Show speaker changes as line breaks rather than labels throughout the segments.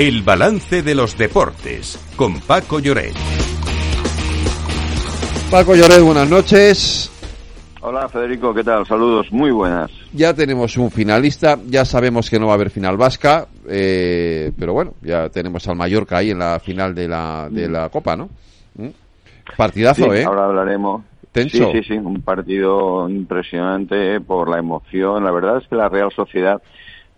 El balance de los deportes con Paco Lloret.
Paco Lloret, buenas noches.
Hola Federico, ¿qué tal? Saludos, muy buenas.
Ya tenemos un finalista, ya sabemos que no va a haber final vasca, eh, pero bueno, ya tenemos al Mallorca ahí en la final de la, de la Copa, ¿no? ¿Mm? Partidazo, ¿eh?
Ahora hablaremos.
Tenso.
Sí, sí, sí, un partido impresionante por la emoción. La verdad es que la Real Sociedad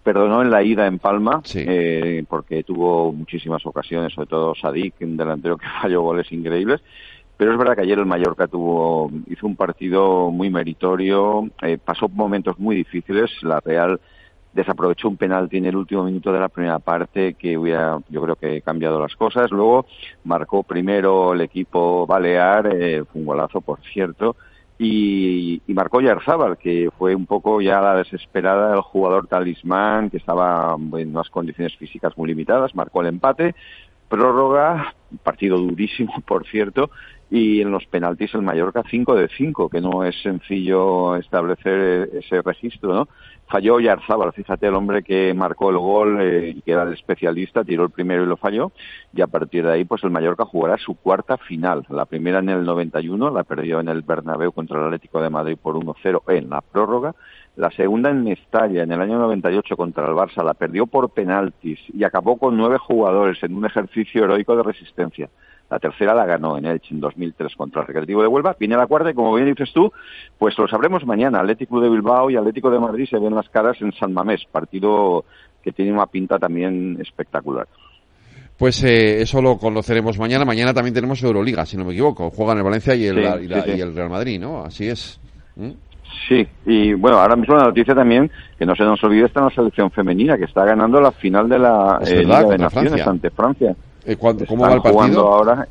perdonó en la ida en Palma,
Sí.
eh, porque tuvo muchísimas ocasiones, sobre todo Sadik, un delantero que falló goles increíbles. Pero es verdad que ayer el Mallorca tuvo, hizo un partido muy meritorio, eh, pasó momentos muy difíciles. La Real desaprovechó un penalti en el último minuto de la primera parte que hubiera, yo creo que cambiado las cosas. Luego marcó primero el equipo Balear, eh, fue un golazo, por cierto, y, y marcó Yarzábal, que fue un poco ya la desesperada, el jugador talismán, que estaba en unas condiciones físicas muy limitadas, marcó el empate, prórroga, partido durísimo, por cierto, y en los penaltis el Mallorca 5 de 5, que no es sencillo establecer ese registro, ¿no? Falló Yarzábal, fíjate, el hombre que marcó el gol eh, que era el especialista, tiró el primero y lo falló, y a partir de ahí, pues el Mallorca jugará su cuarta final. La primera en el 91, la perdió en el Bernabéu contra el Atlético de Madrid por 1-0 en la prórroga. La segunda en Mestalla, en el año 98 contra el Barça, la perdió por penaltis y acabó con nueve jugadores en un ejercicio heroico de resistencia. La tercera la ganó en Elche en 2003 contra el Recreativo de Huelva. Viene la cuarta y como bien dices tú, pues lo sabremos mañana. Atlético de Bilbao y Atlético de Madrid se ven las caras en San Mamés, partido que tiene una pinta también espectacular.
Pues eh, eso lo conoceremos mañana. Mañana también tenemos Euroliga, si no me equivoco. Juegan el Valencia y el,
Sí,
y la-
sí, sí.
y el Real Madrid, ¿no? Así es. ¿Mm?
Sí, y bueno, ahora mismo la noticia también, que no se nos olvide, está en la selección femenina, que está ganando la final de la eh,
verdad,
Liga de Naciones
Francia.
ante Francia.
Eh, ¿cuándo- ¿Cómo
Están
va el
jugando
partido?
ahora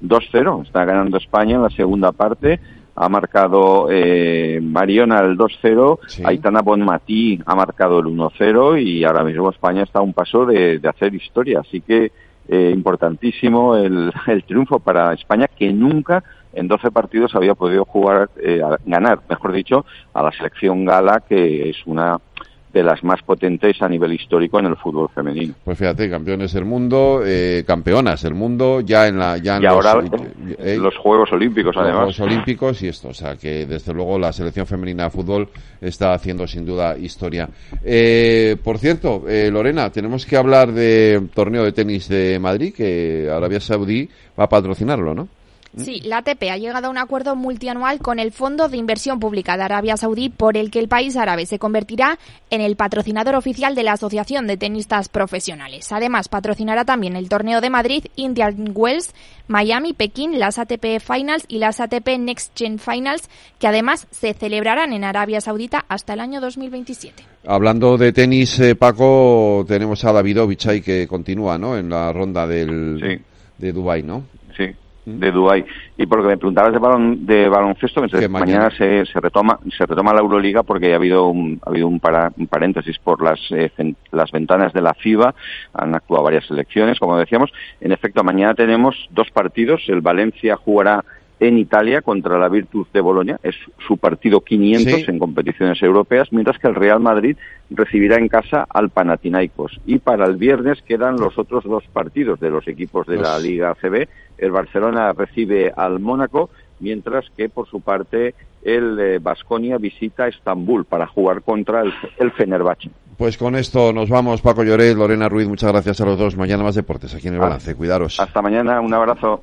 2-0, está ganando España en la segunda parte. Ha marcado eh, Mariona el 2-0,
Sí.
Aitana Bonmatí ha marcado el 1-0 y ahora mismo España está a un paso de, de hacer historia. Así que eh, importantísimo el, el triunfo para España que nunca en 12 partidos había podido jugar, eh, ganar, mejor dicho, a la selección gala que es una de las más potentes a nivel histórico en el fútbol femenino.
Pues fíjate, campeones del mundo, eh, campeonas del mundo, ya en la ya en
Y ahora
los, eh,
los Juegos Olímpicos,
los
además.
Juegos Olímpicos y esto, o sea que desde luego la selección femenina de fútbol está haciendo sin duda historia. Eh, por cierto, eh, Lorena, tenemos que hablar de torneo de tenis de Madrid que Arabia Saudí va a patrocinarlo, ¿no?
Sí, la ATP ha llegado a un acuerdo multianual con el Fondo de Inversión Pública de Arabia Saudí por el que el país árabe se convertirá en el patrocinador oficial de la Asociación de Tenistas Profesionales. Además, patrocinará también el Torneo de Madrid, Indian Wells, Miami, Pekín, las ATP Finals y las ATP Next Gen Finals, que además se celebrarán en Arabia Saudita hasta el año 2027.
Hablando de tenis, eh, Paco, tenemos a Davidovich ahí que continúa, ¿no? En la ronda del,
Sí.
de Dubai, ¿no?
Sí, de Dubái. Y porque me preguntabas de, balon, de baloncesto, entonces
mañana-
mañana, se, se retoma se retoma la Euroliga porque ha habido un, ha habido un, para- un paréntesis por las, eh, las ventanas de la FIBA, han actuado varias selecciones, como decíamos. En efecto, mañana tenemos dos partidos. El Valencia jugará en Italia contra la Virtus de Bolonia, es su partido 500
Sí.
en competiciones europeas, mientras que el Real Madrid recibirá en casa al Panathinaikos. Y para el viernes quedan los otros dos partidos de los equipos de la Liga CB. El Barcelona recibe al Mónaco, mientras que por su parte el Vasconia visita Estambul para jugar contra el, el Fenerbahce.
Pues con esto nos vamos, Paco Lloret, Lorena Ruiz, muchas gracias a los dos. Mañana más deportes aquí en el balance. Cuidaros.
Hasta mañana, un abrazo.